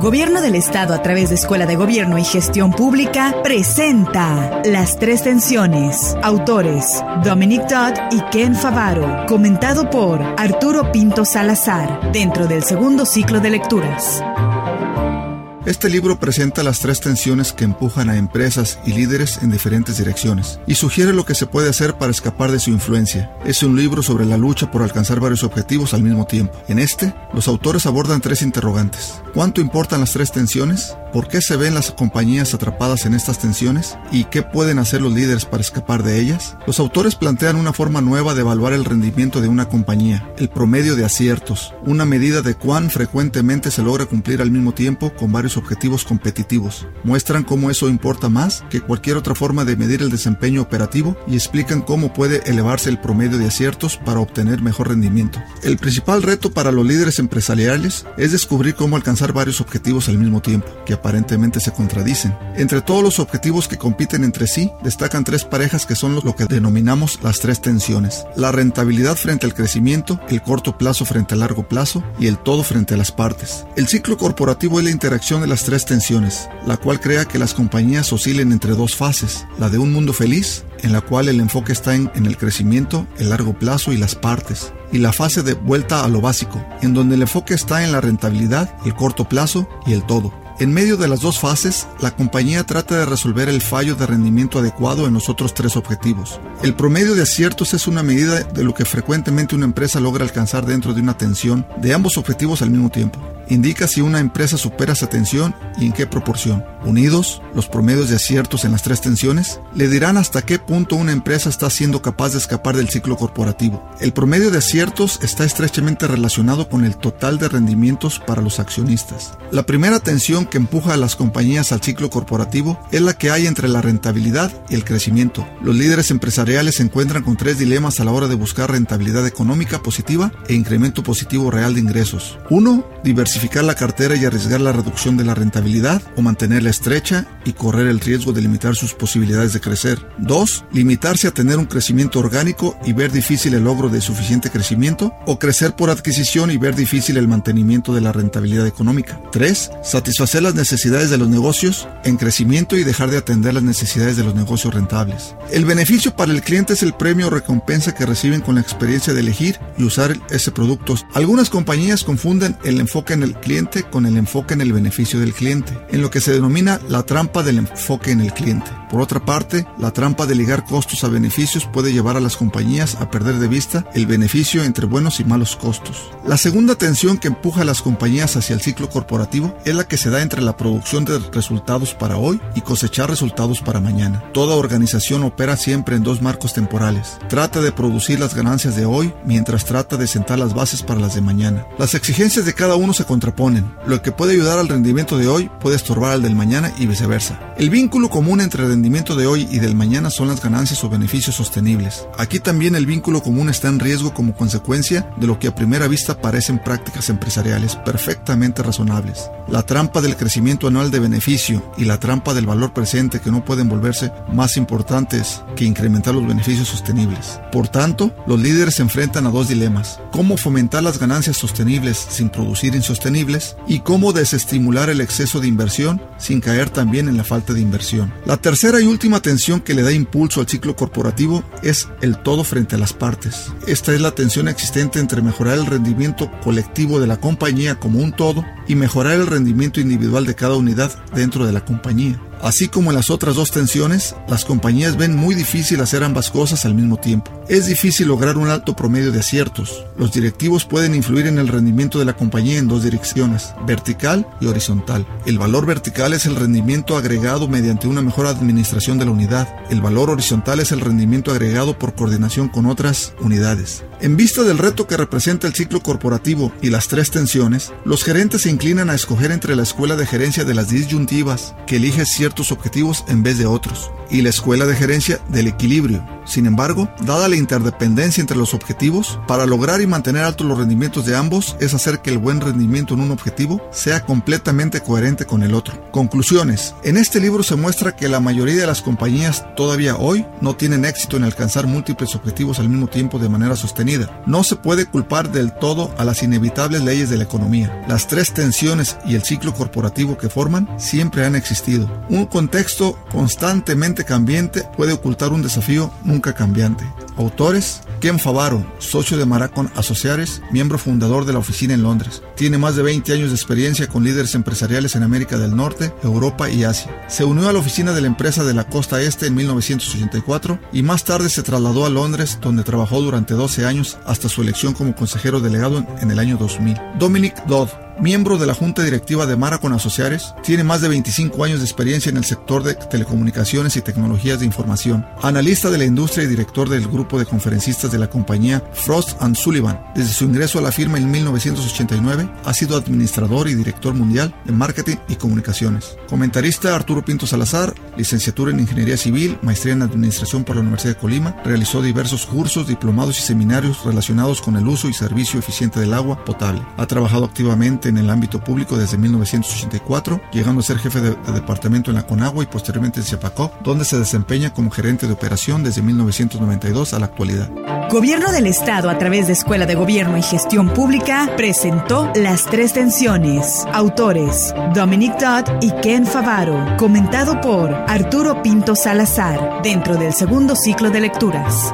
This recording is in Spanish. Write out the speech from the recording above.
Gobierno del Estado a través de Escuela de Gobierno y Gestión Pública presenta Las Tres Tensiones. Autores Dominic Dodd y Ken Favaro. Comentado por Arturo Pinto Salazar. Dentro del segundo ciclo de lecturas. Este libro presenta las tres tensiones que empujan a empresas y líderes en diferentes direcciones y sugiere lo que se puede hacer para escapar de su influencia. Es un libro sobre la lucha por alcanzar varios objetivos al mismo tiempo. En este, los autores abordan tres interrogantes. ¿Cuánto importan las tres tensiones? ¿Por qué se ven las compañías atrapadas en estas tensiones? ¿Y qué pueden hacer los líderes para escapar de ellas? Los autores plantean una forma nueva de evaluar el rendimiento de una compañía, el promedio de aciertos, una medida de cuán frecuentemente se logra cumplir al mismo tiempo con varios objetivos competitivos. Muestran cómo eso importa más que cualquier otra forma de medir el desempeño operativo y explican cómo puede elevarse el promedio de aciertos para obtener mejor rendimiento. El principal reto para los líderes empresariales es descubrir cómo alcanzar varios objetivos al mismo tiempo, que aparentemente se contradicen. Entre todos los objetivos que compiten entre sí, destacan tres parejas que son lo que denominamos las tres tensiones. La rentabilidad frente al crecimiento, el corto plazo frente al largo plazo y el todo frente a las partes. El ciclo corporativo es la interacción las tres tensiones, la cual crea que las compañías oscilen entre dos fases, la de un mundo feliz, en la cual el enfoque está en, el crecimiento, el largo plazo y las partes, y la fase de vuelta a lo básico, en donde el enfoque está en la rentabilidad, el corto plazo y el todo. En medio de las dos fases, la compañía trata de resolver el fallo de rendimiento adecuado en los otros tres objetivos. El promedio de aciertos es una medida de lo que frecuentemente una empresa logra alcanzar dentro de una tensión de ambos objetivos al mismo tiempo. Indica si una empresa supera esa tensión y en qué proporción. Unidos, los promedios de aciertos en las tres tensiones le dirán hasta qué punto una empresa está siendo capaz de escapar del ciclo corporativo. El promedio de aciertos está estrechamente relacionado con el total de rendimientos para los accionistas. La primera tensión que empuja a las compañías al ciclo corporativo es la que hay entre la rentabilidad y el crecimiento. Los líderes empresariales se encuentran con tres dilemas a la hora de buscar rentabilidad económica positiva e incremento positivo real de ingresos. Uno, diversificar la cartera y arriesgar la reducción de la rentabilidad o mantenerla estrecha y correr el riesgo de limitar sus posibilidades de crecer. 2. Limitarse a tener un crecimiento orgánico y ver difícil el logro de suficiente crecimiento o crecer por adquisición y ver difícil el mantenimiento de la rentabilidad económica. 3. Satisfacer las necesidades de los negocios en crecimiento y dejar de atender las necesidades de los negocios rentables. El beneficio para el cliente es el premio o recompensa que reciben con la experiencia de elegir y usar ese producto. Algunas compañías confunden el enfoque en el cliente con el enfoque en el beneficio del cliente, en lo que se denomina la trampa del enfoque en el cliente. Por otra parte, la trampa de ligar costos a beneficios puede llevar a las compañías a perder de vista el beneficio entre buenos y malos costos. La segunda tensión que empuja a las compañías hacia el ciclo corporativo es la que se da entre la producción de resultados para hoy y cosechar resultados para mañana. Toda organización opera siempre en dos marcos temporales. Trata de producir las ganancias de hoy mientras trata de sentar las bases para las de mañana. Las exigencias de cada uno se contraponen. Lo que puede ayudar al rendimiento de hoy puede estorbar al del mañana y viceversa. El vínculo común entre rendimiento de hoy y del mañana son las ganancias o beneficios sostenibles. Aquí también el vínculo común está en riesgo como consecuencia de lo que a primera vista parecen prácticas empresariales perfectamente razonables. La trampa del crecimiento anual de beneficio y la trampa del valor presente que no pueden volverse más importantes que incrementar los beneficios sostenibles. Por tanto, los líderes se enfrentan a dos dilemas. Cómo fomentar las ganancias sostenibles sin producir insostenibles y cómo desestimular el exceso de inversión sin caer también en la falta de inversión. La tercera y última tensión que le da impulso al ciclo corporativo es el todo frente a las partes. Esta es la tensión existente entre mejorar el rendimiento colectivo de la compañía como un todo y mejorar el rendimiento individual de cada unidad dentro de la compañía. Así como en las otras dos tensiones, las compañías ven muy difícil hacer ambas cosas al mismo tiempo. Es difícil lograr un alto promedio de aciertos. Los directivos pueden influir en el rendimiento de la compañía en dos direcciones, vertical y horizontal. El valor vertical es el rendimiento agregado mediante una mejor administración de la unidad. El valor horizontal es el rendimiento agregado por coordinación con otras unidades. En vista del reto que representa el ciclo corporativo y las tres tensiones, los gerentes se inclinan a escoger entre la escuela de gerencia de las disyuntivas, que elige cierto ciertos objetivos en vez de otros, y la escuela de gerencia del equilibrio. Sin embargo, dada la interdependencia entre los objetivos, para lograr y mantener altos los rendimientos de ambos es hacer que el buen rendimiento en un objetivo sea completamente coherente con el otro. Conclusiones. En este libro se muestra que la mayoría de las compañías todavía hoy no tienen éxito en alcanzar múltiples objetivos al mismo tiempo de manera sostenida. No se puede culpar del todo a las inevitables leyes de la economía. Las tres tensiones y el ciclo corporativo que forman siempre han existido. Contexto constantemente cambiante puede ocultar un desafío nunca cambiante. Autores, Ken Favaro, socio de Maracon Associates, miembro fundador de la oficina en Londres. Tiene más de 20 años de experiencia con líderes empresariales en América del Norte, Europa y Asia. Se unió a la oficina de la empresa de la costa este en 1984 y más tarde se trasladó a Londres donde trabajó durante 12 años hasta su elección como consejero delegado en el año 2000. Dominic Dodd, miembro de la junta directiva de Maracon Associates, tiene más de 25 años de experiencia en el sector de telecomunicaciones y tecnologías de información, analista de la industria y director del grupo de conferencistas de la compañía Frost Sullivan. Desde su ingreso a la firma en 1989, ha sido administrador y director mundial de marketing y comunicaciones. Comentarista Arturo Pinto Salazar, licenciatura en Ingeniería Civil, maestría en Administración por la Universidad de Colima, realizó diversos cursos, diplomados y seminarios relacionados con el uso y servicio eficiente del agua potable. Ha trabajado activamente en el ámbito público desde 1984, llegando a ser jefe de, departamento en la Conagua y posteriormente en Ciapacó, donde se desempeña como gerente de operación desde 1992 a la actualidad. Gobierno del Estado a través de Escuela de Gobierno y Gestión Pública presentó Las Tres Tensiones. Autores Dominic Dodd y Ken Favaro. Comentado por Arturo Pinto Salazar dentro del segundo ciclo de lecturas.